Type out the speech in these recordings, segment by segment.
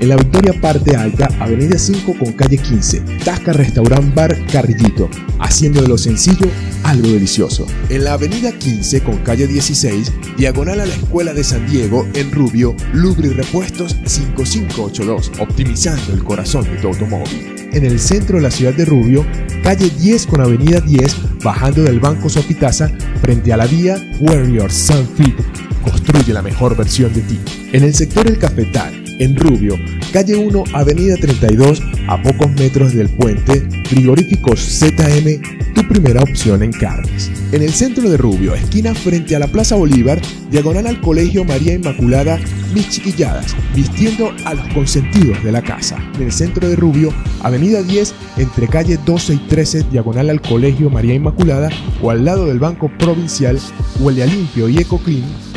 En la Victoria Parte Alta, Avenida 5 con calle 15, Tasca Restaurant Bar Carrillito, haciendo de lo sencillo algo delicioso. En la Avenida 15 con calle 16, diagonal a la Escuela de San Diego, en Rubio, Lubri Repuestos 5582, optimizando el corazón de tu automóvil. En el centro de la ciudad de Rubio, calle 10 con avenida 10, bajando del Banco Sopitaza, frente a la vía Warrior Sunfit. Construye la mejor versión de ti. En el sector El Cafetal, en Rubio, calle 1, avenida 32, a pocos metros del puente, frigoríficos ZM, tu primera opción en carnes. En el centro de Rubio, esquina frente a la Plaza Bolívar, diagonal al Colegio María Inmaculada, mis chiquilladas, vistiendo a los consentidos de la casa. En el centro de Rubio, avenida 10, entre calle 12 y 13, diagonal al Colegio María Inmaculada, o al lado del Banco Provincial, huele a limpio y eco clean,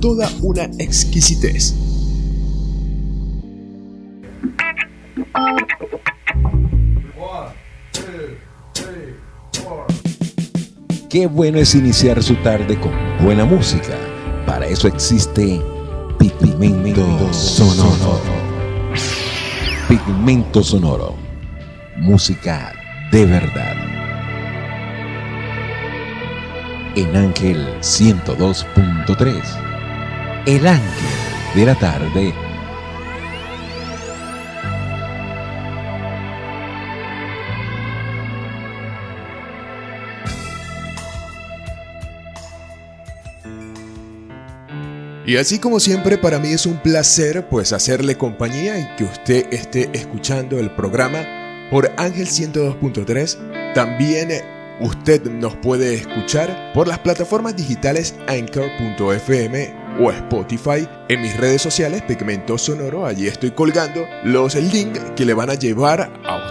toda una exquisitez. Qué bueno es iniciar su tarde con buena música. Para eso existe Pigmento Sonoro. Pigmento Sonoro. Música de verdad. En Ángel 102.3. El ángel de la tarde Y así como siempre, para mí es un placer pues hacerle compañía y que usted esté escuchando el programa por Ángel 102.3. También usted nos puede escuchar por las plataformas digitales anchor.fm o Spotify. En mis redes sociales, Pigmento Sonoro, allí estoy colgando los links que le van a llevar a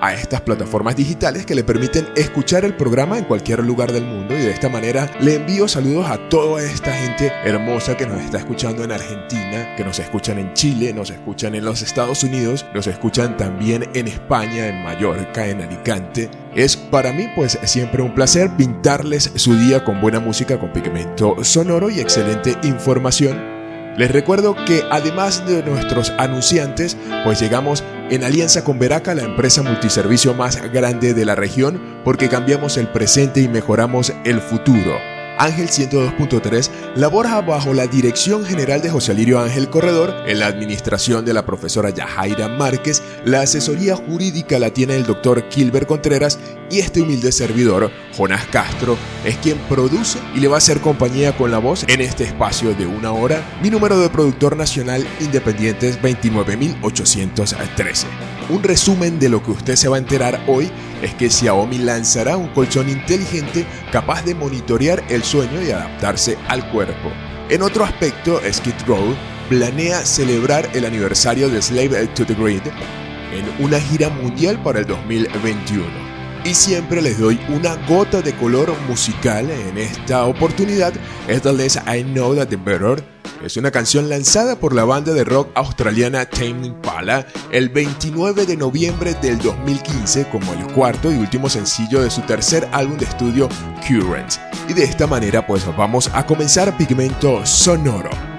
a estas plataformas digitales que le permiten escuchar el programa en cualquier lugar del mundo. Y de esta manera le envío saludos a toda esta gente hermosa que nos está escuchando en Argentina, que nos escuchan en Chile, nos escuchan en los Estados Unidos, nos escuchan también en España, en Mallorca, en Alicante. Es para mí pues siempre un placer pintarles su día con buena música, con pigmento sonoro y excelente información. Les recuerdo que además de nuestros anunciantes, pues llegamos en alianza con Veraca, la empresa multiservicio más grande de la región, porque cambiamos el presente y mejoramos el futuro. Ángel 102.3 labora bajo la dirección general de José Lirio Ángel Corredor, en la administración de la profesora Yajaira Márquez, la asesoría jurídica la tiene el doctor Kilber Contreras y este humilde servidor, Jonás Castro, es quien produce y le va a hacer compañía con la voz en este espacio de una hora. Mi número de productor nacional independiente es 29813. Un resumen de lo que usted se va a enterar hoy es que Xiaomi lanzará un colchón inteligente capaz de monitorear el sueño y adaptarse al cuerpo. En otro aspecto, Skid Row planea celebrar el aniversario de Slave to the Grid en una gira mundial para el 2021. Y siempre les doy una gota de color musical en esta oportunidad. Es The I Know That The Better es una canción lanzada por la banda de rock australiana Tame Impala el 29 de noviembre del 2015 como el cuarto y último sencillo de su tercer álbum de estudio Currents. Y de esta manera pues vamos a comenzar Pigmento Sonoro.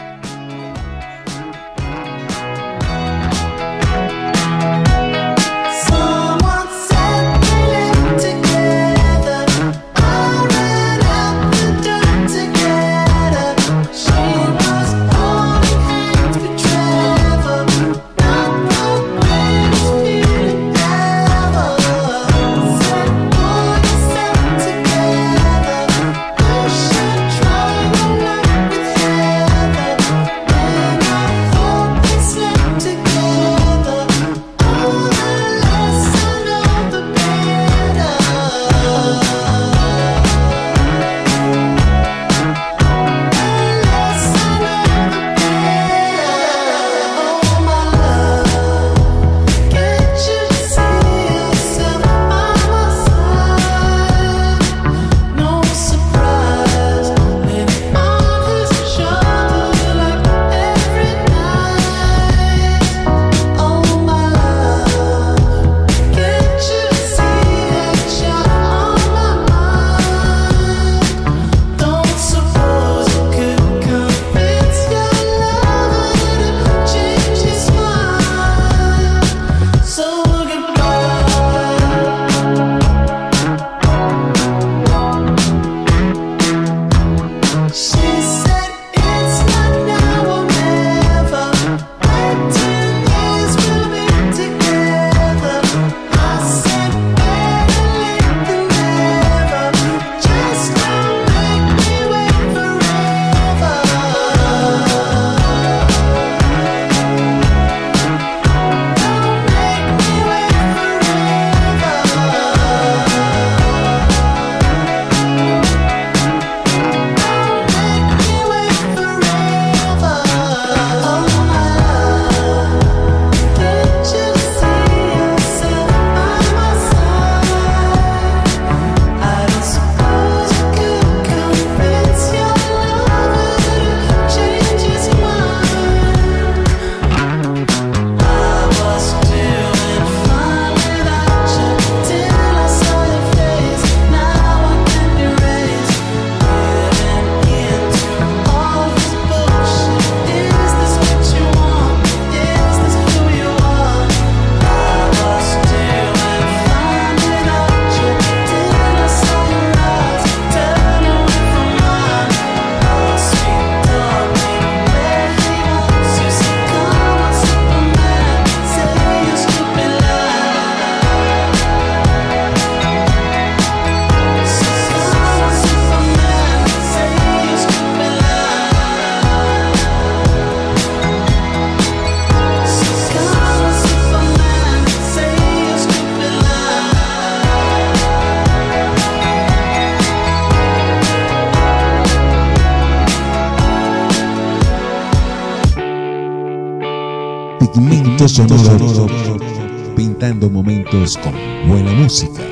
Pintando momentos con buena música.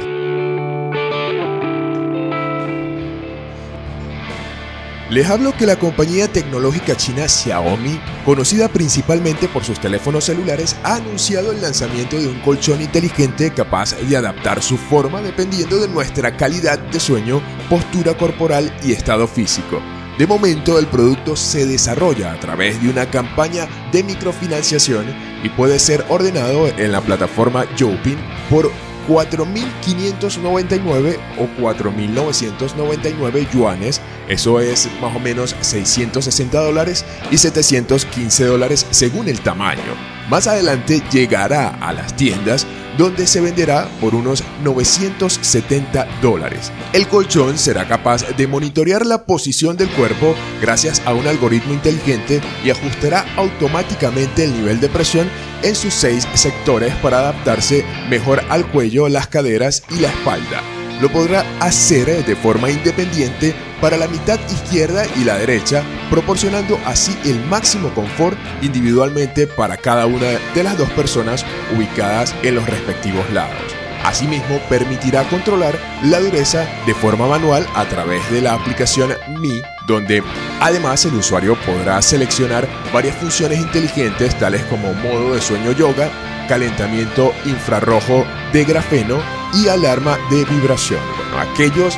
Les hablo que la compañía tecnológica china Xiaomi, conocida principalmente por sus teléfonos celulares, ha anunciado el lanzamiento de un colchón inteligente capaz de adaptar su forma dependiendo de nuestra calidad de sueño, postura corporal y estado físico. De momento el producto se desarrolla a través de una campaña de microfinanciación y puede ser ordenado en la plataforma Yopin por 4.599 o 4.999 yuanes, eso es más o menos 660 dólares y 715 dólares según el tamaño. Más adelante llegará a las tiendas donde se venderá por unos 970 dólares. El colchón será capaz de monitorear la posición del cuerpo gracias a un algoritmo inteligente y ajustará automáticamente el nivel de presión en sus seis sectores para adaptarse mejor al cuello, las caderas y la espalda. Lo podrá hacer de forma independiente para la mitad izquierda y la derecha, proporcionando así el máximo confort individualmente para cada una de las dos personas ubicadas en los respectivos lados. Asimismo, permitirá controlar la dureza de forma manual a través de la aplicación Mi, donde además el usuario podrá seleccionar varias funciones inteligentes tales como modo de sueño yoga, calentamiento infrarrojo de grafeno y alarma de vibración. Bueno, aquellos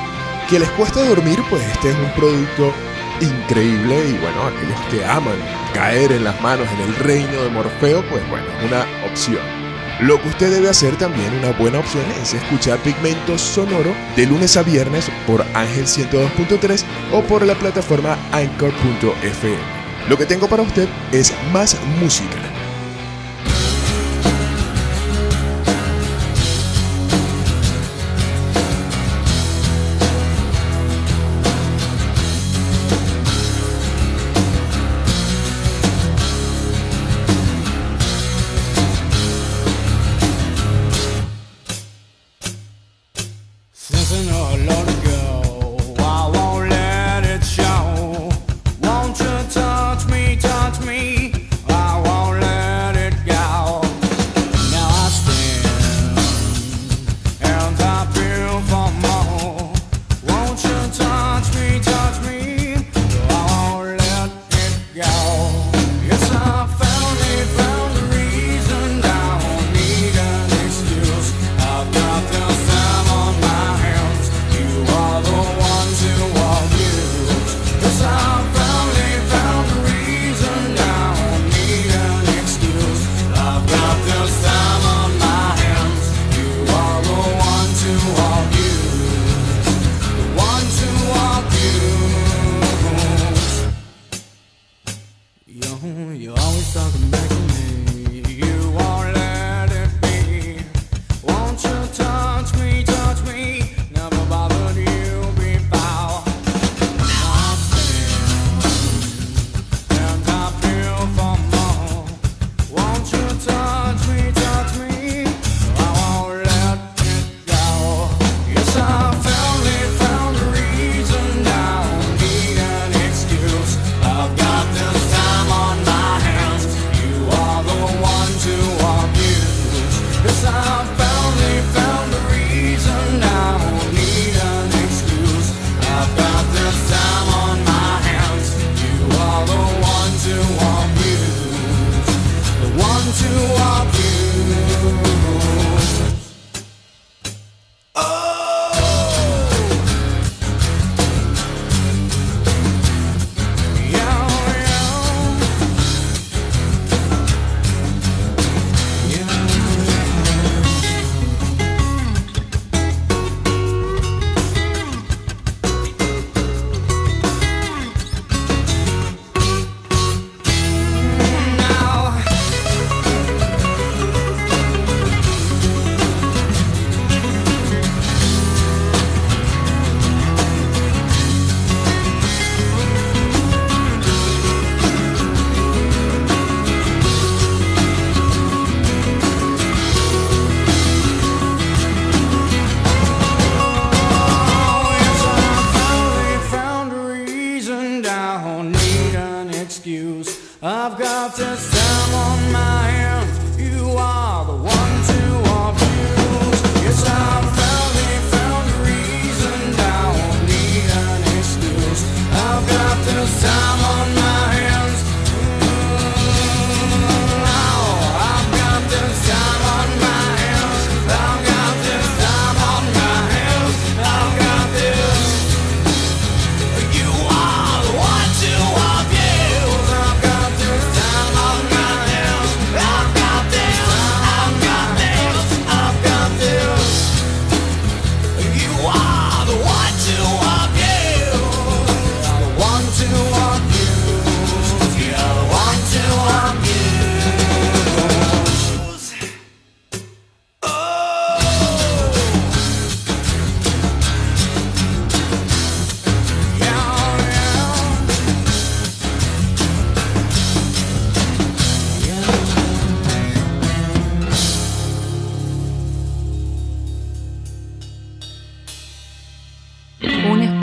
que les cuesta dormir, pues este es un producto increíble y bueno, aquellos que aman caer en las manos en el reino de Morfeo, pues bueno, una opción. Lo que usted debe hacer también, una buena opción, es escuchar Pigmento Sonoro de lunes a viernes por Ángel 102.3 o por la plataforma Anchor.fm. Lo que tengo para usted es más música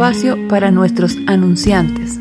espacio para nuestros anunciantes.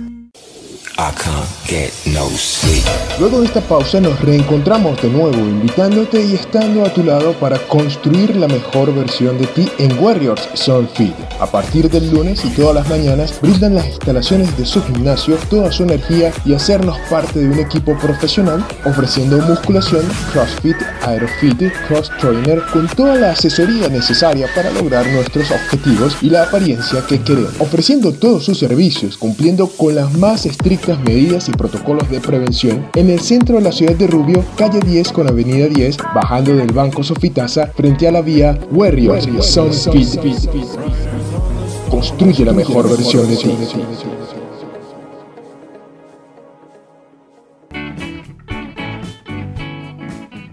Luego de esta pausa nos reencontramos de nuevo invitándote y estando a tu lado para construir la mejor versión de ti en Warriors Fit. A partir del lunes y todas las mañanas brindan las instalaciones de su gimnasio toda su energía y hacernos parte de un equipo profesional ofreciendo musculación, CrossFit, Aerofit, Cross Trainer con toda la asesoría necesaria para lograr nuestros objetivos y la apariencia que queremos. Ofreciendo todos sus servicios, cumpliendo con las más estrictas medidas y protocolos de prevención en el centro de la ciudad de Rubio, calle 10 con avenida 10, bajando del Banco Sofitasa frente a la vía Warriors Sound Construye la mejor versión de ti.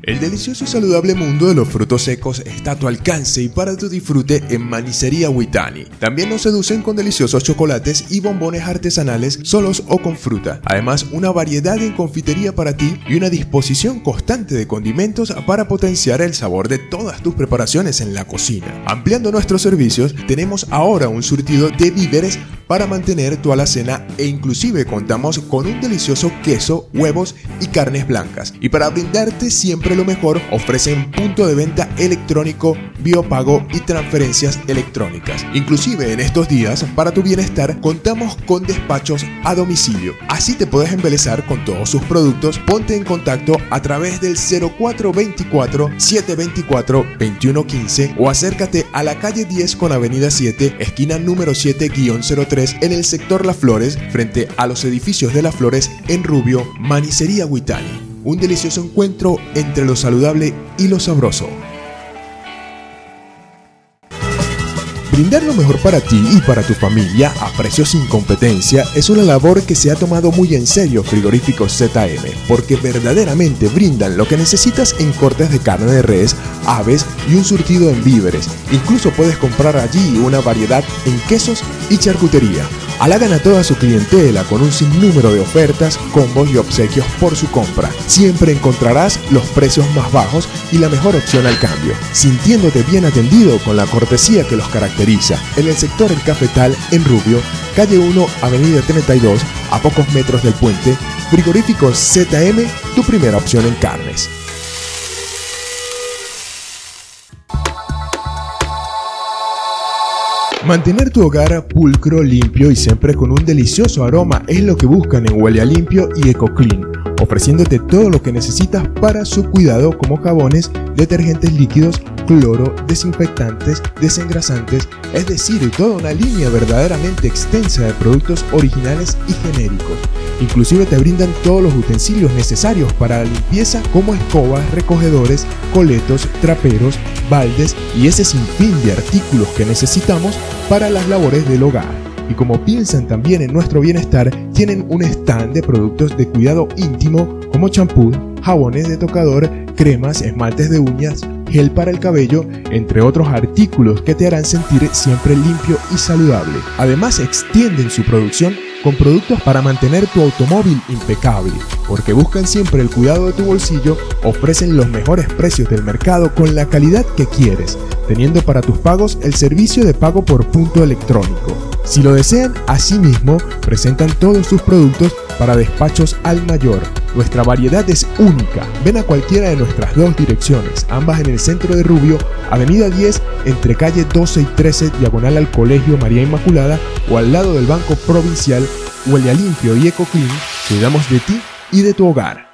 El delicioso y saludable mundo de los frutos secos está a tu alcance y para tu disfrute en Manicería Huitani. También nos seducen con deliciosos chocolates y bombones artesanales solos o con fruta. Además, una variedad en confitería para ti y una disposición constante de condimentos para potenciar el sabor de todas tus preparaciones en la cocina. Ampliando nuestros servicios, tenemos ahora un surtido de víveres para mantener tu alacena e inclusive contamos con un delicioso queso, huevos y carnes blancas. Y para brindarte siempre lo mejor, ofrecen punto de venta electrónico, biopago y transferencias electrónicas. Inclusive en estos días, para tu bienestar, contamos con despachos a domicilio. Así te puedes embelezar con todos sus productos. Ponte en contacto a través del 0424 724 2115 o acércate a la calle 10 con avenida 7, esquina número 7-03 en el sector Las Flores, frente a los edificios de Las Flores en Rubio, Manicería Huitani. Un delicioso encuentro entre lo saludable y lo sabroso. Brindar lo mejor para ti y para tu familia a precios sin competencia es una labor que se ha tomado muy en serio Frigoríficos ZM, porque verdaderamente brindan lo que necesitas en cortes de carne de res, aves y un surtido en víveres. Incluso puedes comprar allí una variedad en quesos y charcutería. Halagan a toda su clientela con un sinnúmero de ofertas, combos y obsequios por su compra. Siempre encontrarás los precios más bajos y la mejor opción al cambio, sintiéndote bien atendido con la cortesía que los caracteriza. En el sector El Cafetal, en Rubio, calle 1, avenida 32, a pocos metros del puente, Frigoríficos ZM, tu primera opción en carnes. Mantener tu hogar pulcro, limpio y siempre con un delicioso aroma es lo que buscan en Huele a Limpio y EcoClean, ofreciéndote todo lo que necesitas para su cuidado como jabones, detergentes líquidos, cloro, desinfectantes, desengrasantes, es decir, toda una línea verdaderamente extensa de productos originales y genéricos. Inclusive te brindan todos los utensilios necesarios para la limpieza como escobas, recogedores, coletos, traperos, baldes y ese sinfín de artículos que necesitamos para las labores del hogar. Y como piensan también en nuestro bienestar, tienen un stand de productos de cuidado íntimo como champú, jabones de tocador, cremas, esmaltes de uñas, gel para el cabello, entre otros artículos que te harán sentir siempre limpio y saludable. Además extienden su producción con productos para mantener tu automóvil impecable, porque buscan siempre el cuidado de tu bolsillo, ofrecen los mejores precios del mercado con la calidad que quieres, teniendo para tus pagos el servicio de pago por punto electrónico. Si lo desean, asimismo, presentan todos sus productos para despachos al mayor. Nuestra variedad es única. Ven a cualquiera de nuestras dos direcciones, ambas en el centro de Rubio, Avenida 10, entre calle 12 y 13, diagonal al Colegio María Inmaculada, o al lado del Banco Provincial, Huele Limpio y EcoClean, cuidamos de ti y de tu hogar.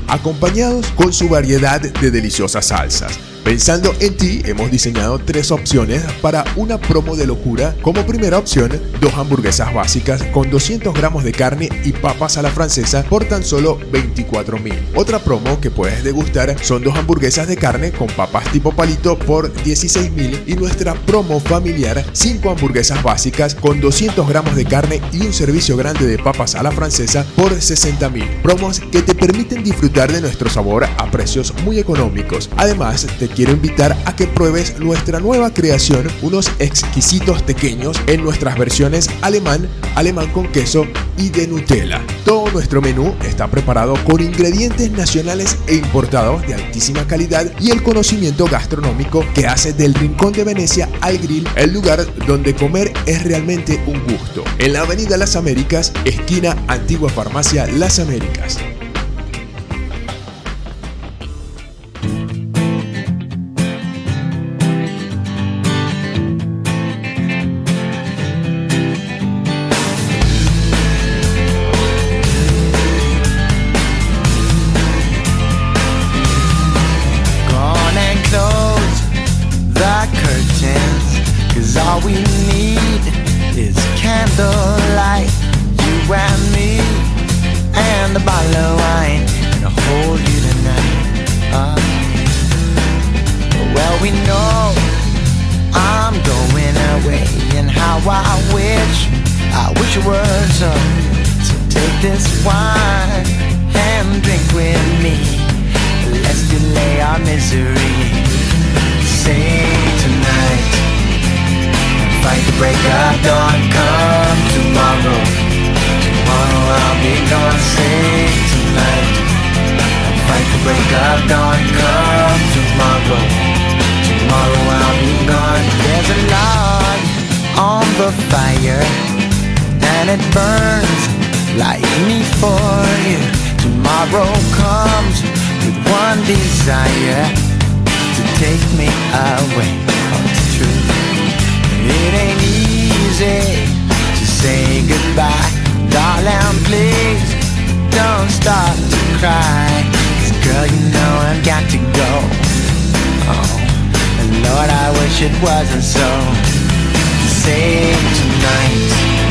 acompañados con su variedad de deliciosas salsas. Pensando en ti, hemos diseñado tres opciones para una promo de locura. Como primera opción, dos hamburguesas básicas con 200 gramos de carne y papas a la francesa por tan solo 24 mil. Otra promo que puedes degustar son dos hamburguesas de carne con papas tipo palito por 16 mil y nuestra promo familiar, cinco hamburguesas básicas con 200 gramos de carne y un servicio grande de papas a la francesa por 60 mil. Promos que te permiten disfrutar de nuestro sabor a precios muy económicos. Además, te quiero invitar a que pruebes nuestra nueva creación, unos exquisitos pequeños en nuestras versiones alemán, alemán con queso y de Nutella. Todo nuestro menú está preparado con ingredientes nacionales e importados de altísima calidad y el conocimiento gastronómico que hace del Rincón de Venecia al Grill el lugar donde comer es realmente un gusto. En la Avenida Las Américas, esquina Antigua Farmacia Las Américas. it burns like me for you. Tomorrow comes with one desire To take me away. Oh, From the truth It ain't easy to say goodbye. Darling, please don't start to cry. Cause girl, you know I've got to go. Oh, and Lord, I wish it wasn't so. Save tonight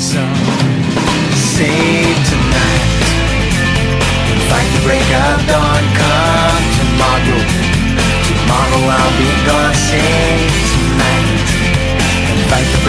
song. Save tonight. Fight the break of dawn. Come tomorrow. Tomorrow I'll be gone. Save tonight. And fight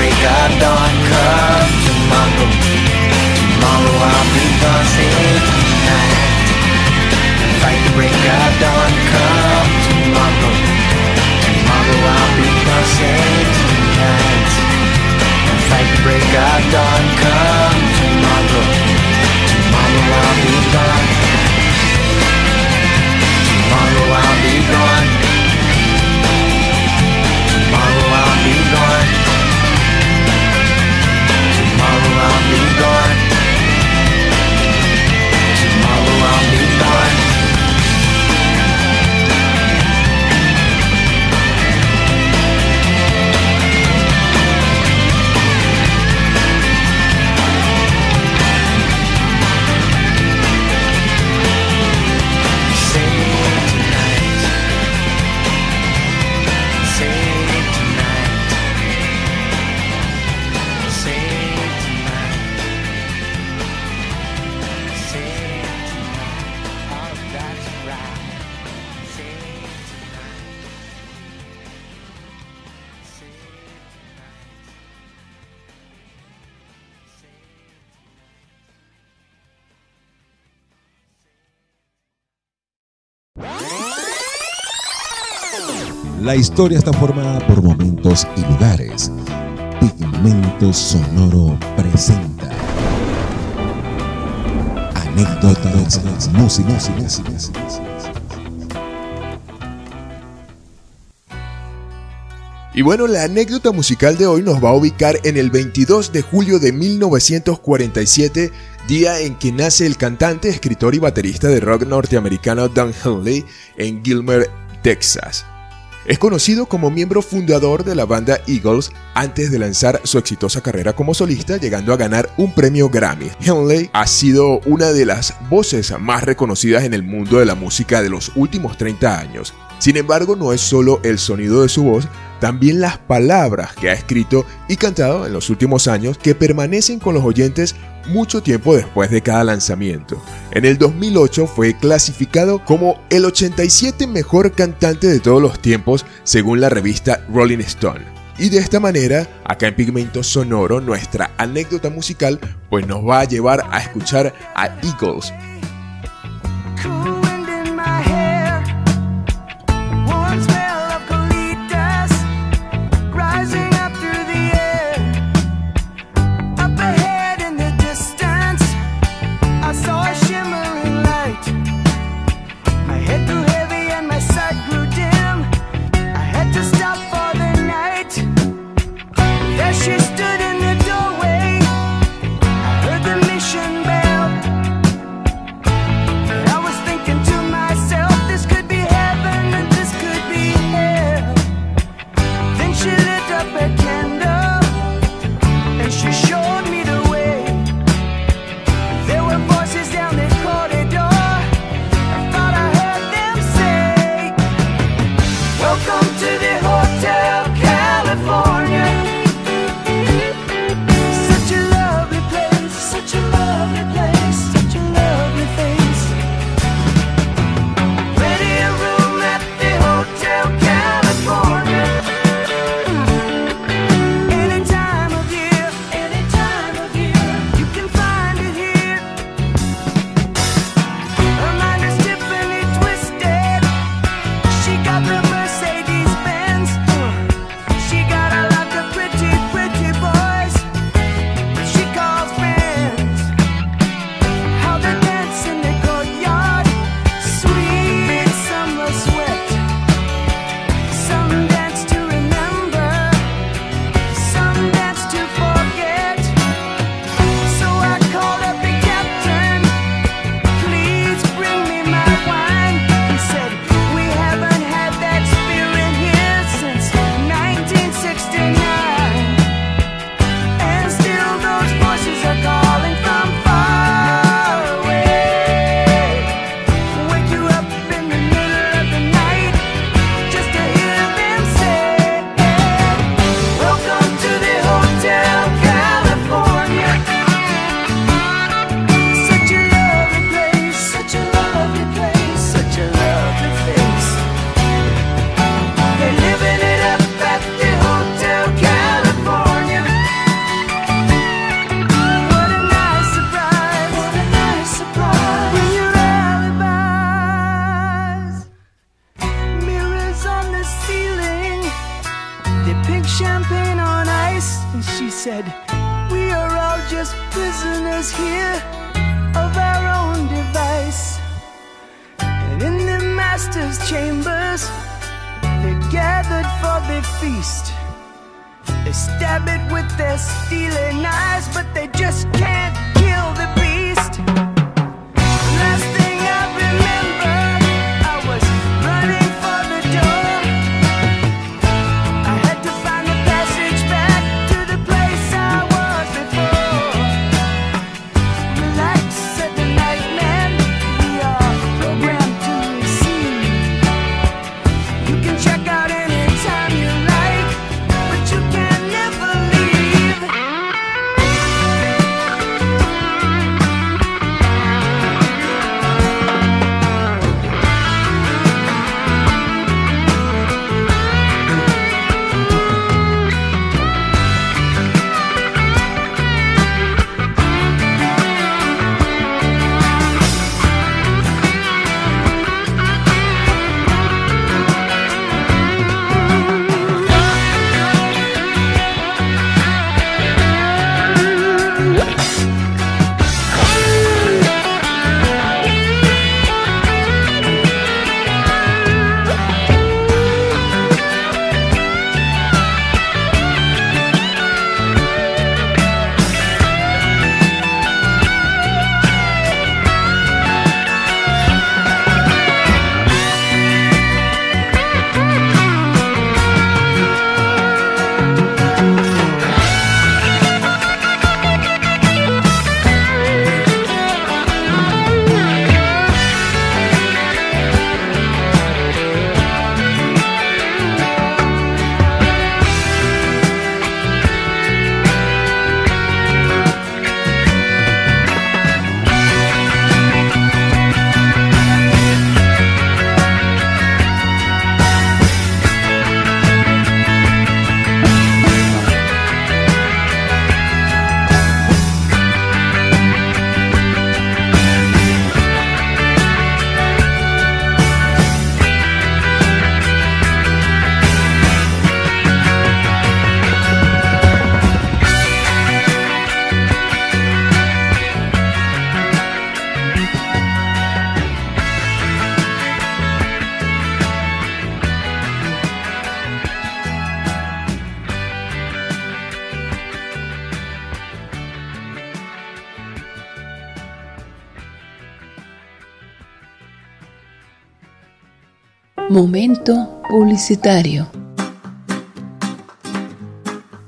La historia está formada por momentos y lugares. Pigmento Sonoro presenta anécdotas, música, Y bueno, la anécdota musical de hoy nos va a ubicar en el 22 de julio de 1947, día en que nace el cantante, escritor y baterista de rock norteamericano Don Henley en Gilmer, Texas. Es conocido como miembro fundador de la banda Eagles antes de lanzar su exitosa carrera como solista, llegando a ganar un premio Grammy. Henley ha sido una de las voces más reconocidas en el mundo de la música de los últimos 30 años. Sin embargo, no es solo el sonido de su voz, también las palabras que ha escrito y cantado en los últimos años que permanecen con los oyentes mucho tiempo después de cada lanzamiento. En el 2008 fue clasificado como el 87 mejor cantante de todos los tiempos según la revista Rolling Stone. Y de esta manera, acá en Pigmento Sonoro, nuestra anécdota musical pues nos va a llevar a escuchar a Eagles Momento publicitario.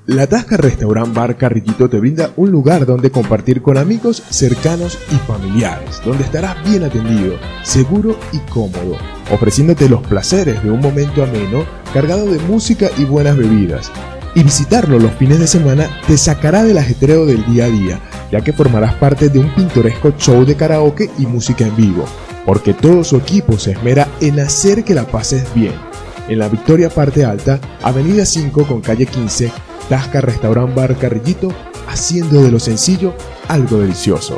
La Tasca Restaurant Bar Carrillito te brinda un lugar donde compartir con amigos cercanos y familiares, donde estarás bien atendido, seguro y cómodo, ofreciéndote los placeres de un momento ameno cargado de música y buenas bebidas. Y visitarlo los fines de semana te sacará del ajetreo del día a día, ya que formarás parte de un pintoresco show de karaoke y música en vivo, porque todo su equipo se esmera en hacer que la pases bien. En la Victoria Parte Alta, Avenida 5 con calle 15, Tasca Restaurant Bar Carrillito, haciendo de lo sencillo algo delicioso.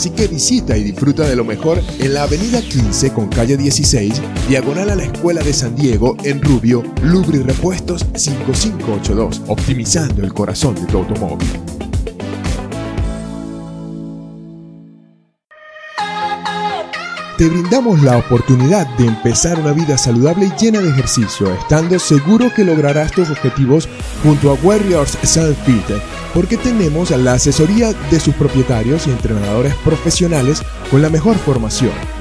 Que visita y disfruta de lo mejor en la avenida 15 con calle 16, diagonal a la Escuela de San Diego en Rubio, Lubri Repuestos 5582, optimizando el corazón de tu automóvil. te brindamos la oportunidad de empezar una vida saludable y llena de ejercicio, estando seguro que lograrás tus objetivos junto a Warriors Self Fit, porque tenemos la asesoría de sus propietarios y entrenadores profesionales con la mejor formación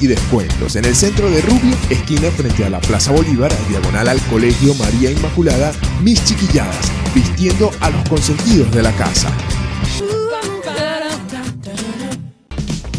y descuentos en el centro de Rubio, esquina frente a la Plaza Bolívar, diagonal al Colegio María Inmaculada, Mis Chiquilladas, vistiendo a los consentidos de la casa.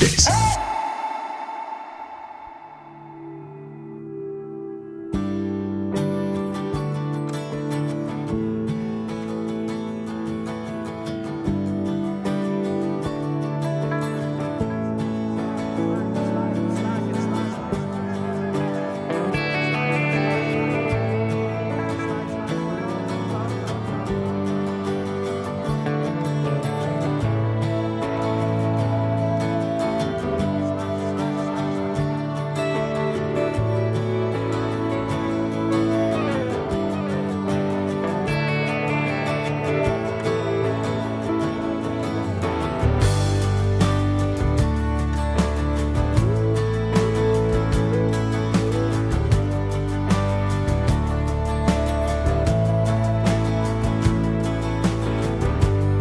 exquisitez.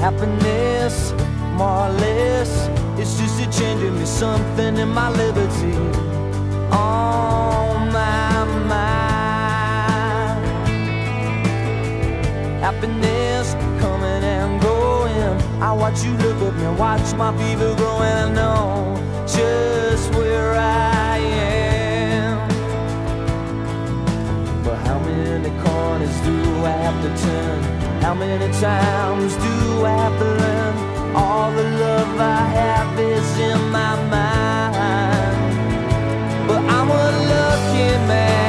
Happiness, more or less, it's just a change in me, something in my liberty. On my mind. Happiness coming and going. I watch you look at me, watch my fever growing. I know just where I am. But how many corners do I have to turn? How many times do I have to learn? All the love I have is in my mind. But I'm a lucky man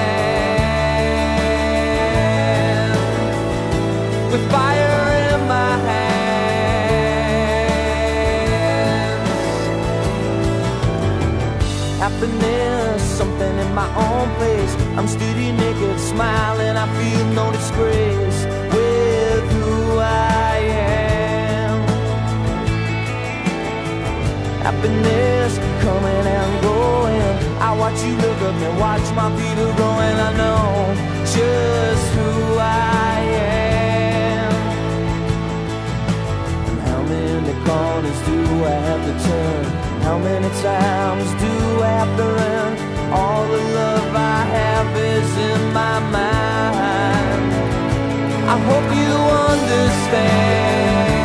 with fire in my hands. Happiness, something in my own place. I'm steady naked, smiling. I feel no disgrace. Happiness coming and going. I watch you look at me, watch my feet growing. I know just who I am. And how many corners do I have to turn? How many times do I have to run? All the love I have is in my mind. I hope you understand.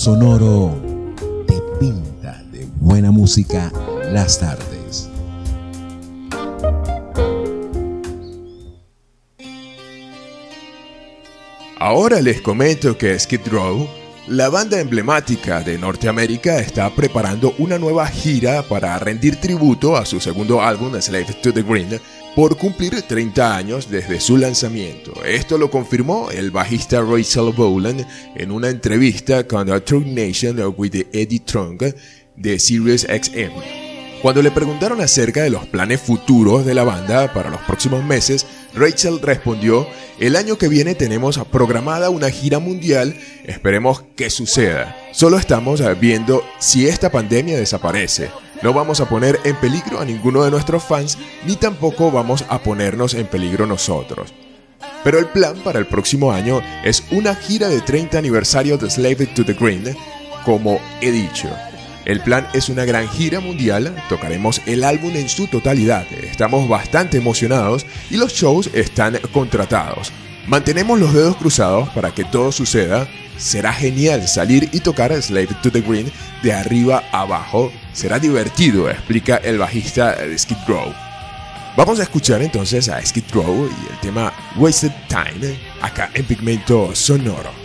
Sonoro te pinta de buena música las tardes. Ahora les comento que Skid Row, la banda emblemática de Norteamérica, está preparando una nueva gira para rendir tributo a su segundo álbum, Slave to the Green, por cumplir 30 años desde su lanzamiento. Esto lo confirmó el bajista Rachel Bolan en una entrevista con The True Nation with Eddie Trunk de Sirius XM. Cuando le preguntaron acerca de los planes futuros de la banda para los próximos meses, Rachel respondió, el año que viene tenemos programada una gira mundial, esperemos que suceda. Solo estamos viendo si esta pandemia desaparece. No vamos a poner en peligro a ninguno de nuestros fans, ni tampoco vamos a ponernos en peligro nosotros. Pero el plan para el próximo año es una gira de 30 aniversario de Slave to the Green, como he dicho. El plan es una gran gira mundial, tocaremos el álbum en su totalidad, estamos bastante emocionados y los shows están contratados. Mantenemos los dedos cruzados para que todo suceda. Será genial salir y tocar Slave to the Green de arriba abajo. Será divertido, explica el bajista de Skid Row. Vamos a escuchar entonces a Skid Row y el tema Wasted Time acá en Pigmento Sonoro.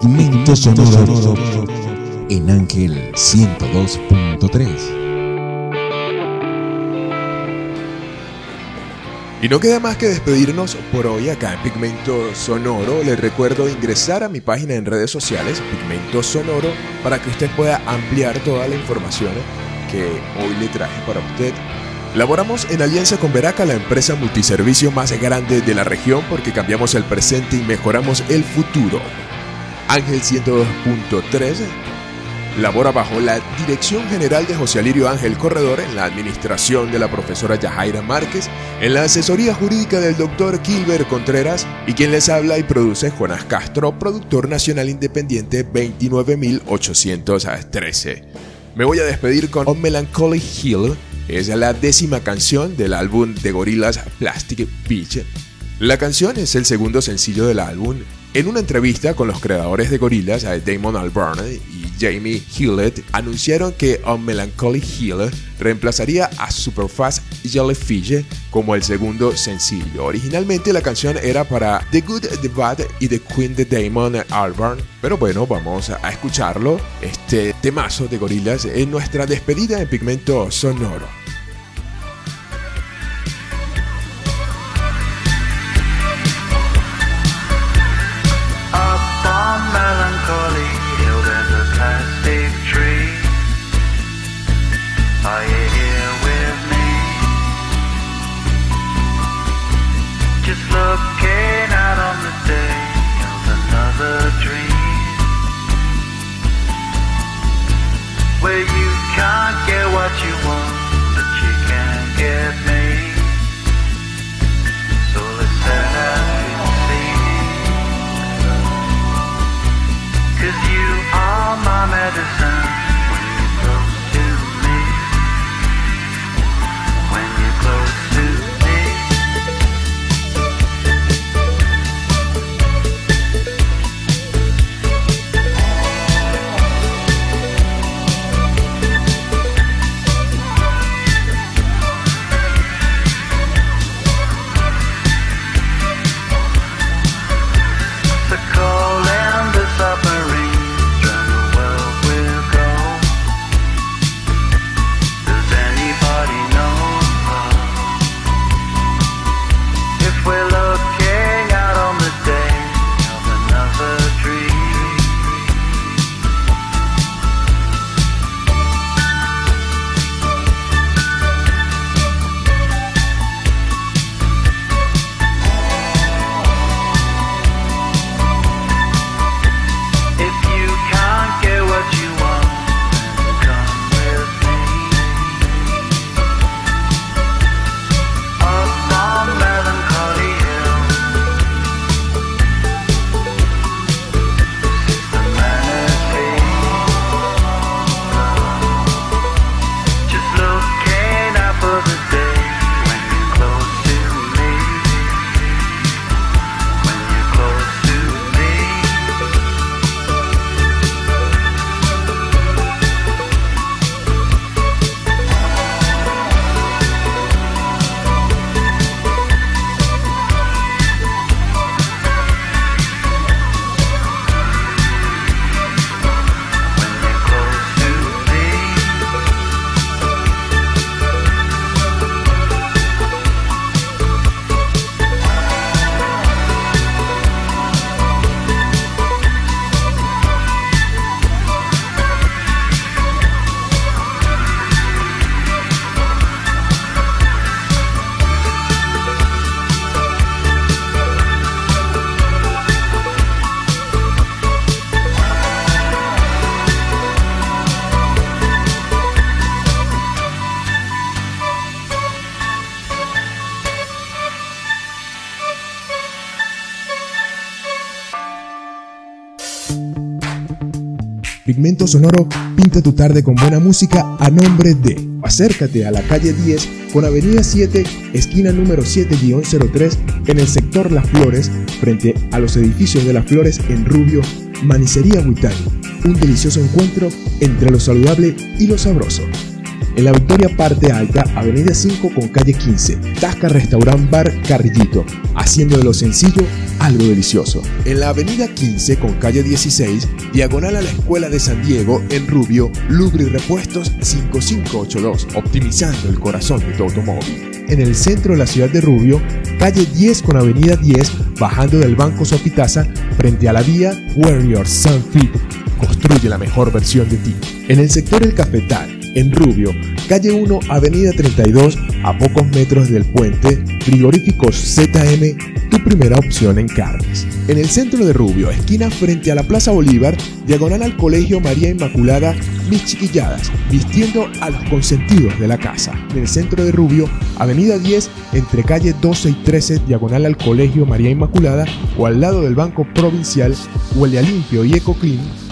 Segmento sonoro en Ángel 102.3. Y no queda más que despedirnos por hoy acá en Pigmento Sonoro. Les recuerdo ingresar a mi página en redes sociales, Pigmento Sonoro, para que usted pueda ampliar toda la información que hoy le traje para usted. Laboramos en alianza con Veraca, la empresa multiservicio más grande de la región, porque cambiamos el presente y mejoramos el futuro. Ángel 102.3 labora bajo la dirección general de José Alirio Ángel Corredor, en la administración de la profesora Yajaira Márquez, en la asesoría jurídica del doctor Kilber Contreras y quien les habla y produce Jonas Castro, productor nacional independiente 29813. Me voy a despedir con On Melancholy Hill, es la décima canción del álbum de Gorillaz Plastic Beach. La canción es el segundo sencillo del álbum. En una entrevista con los creadores de Gorillaz, Damon Albarn y Jamie Hewlett anunciaron que On Melancholy Hill reemplazaría a Superfast Jellyfish como el segundo sencillo. Originalmente la canción era para The Good, The Bad y The Queen de Damon Albarn, pero bueno, vamos a escucharlo, este temazo de Gorillaz en nuestra despedida en Pigmento Sonoro. Pigmento Sonoro pinta tu tarde con buena música a nombre de. Acércate a la calle 10 con Avenida 7, esquina número 7-03 en el sector Las Flores, frente a los edificios de Las Flores en Rubio, Manicería Huitani. Un delicioso encuentro entre lo saludable y lo sabroso. En la Victoria Parte Alta, Avenida 5 con calle 15, Tasca Restaurant Bar Carrillito, haciendo de lo sencillo algo delicioso. En la Avenida 15 con calle 16, diagonal a la Escuela de San Diego, en Rubio, Lubri Repuestos 5582, optimizando el corazón de tu automóvil. en el centro de la ciudad de Rubio, calle 10 con avenida 10, bajando del Banco Sopitasa, frente a la vía Warrior Sunfit. Construye la mejor versión de ti. En el sector El Cafetal, en Rubio, calle 1, avenida 32, a pocos metros del puente, frigoríficos ZM, tu primera opción en carnes. En el centro de Rubio, esquina frente a la Plaza Bolívar, diagonal al Colegio María Inmaculada, mis chiquilladas, vistiendo a los consentidos de la casa. En el centro de Rubio, avenida 10, entre calle 12 y 13, diagonal al Colegio María Inmaculada, o al lado del Banco Provincial, huele a limpio y eco clean,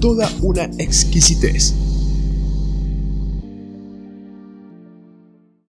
toda una exquisitez.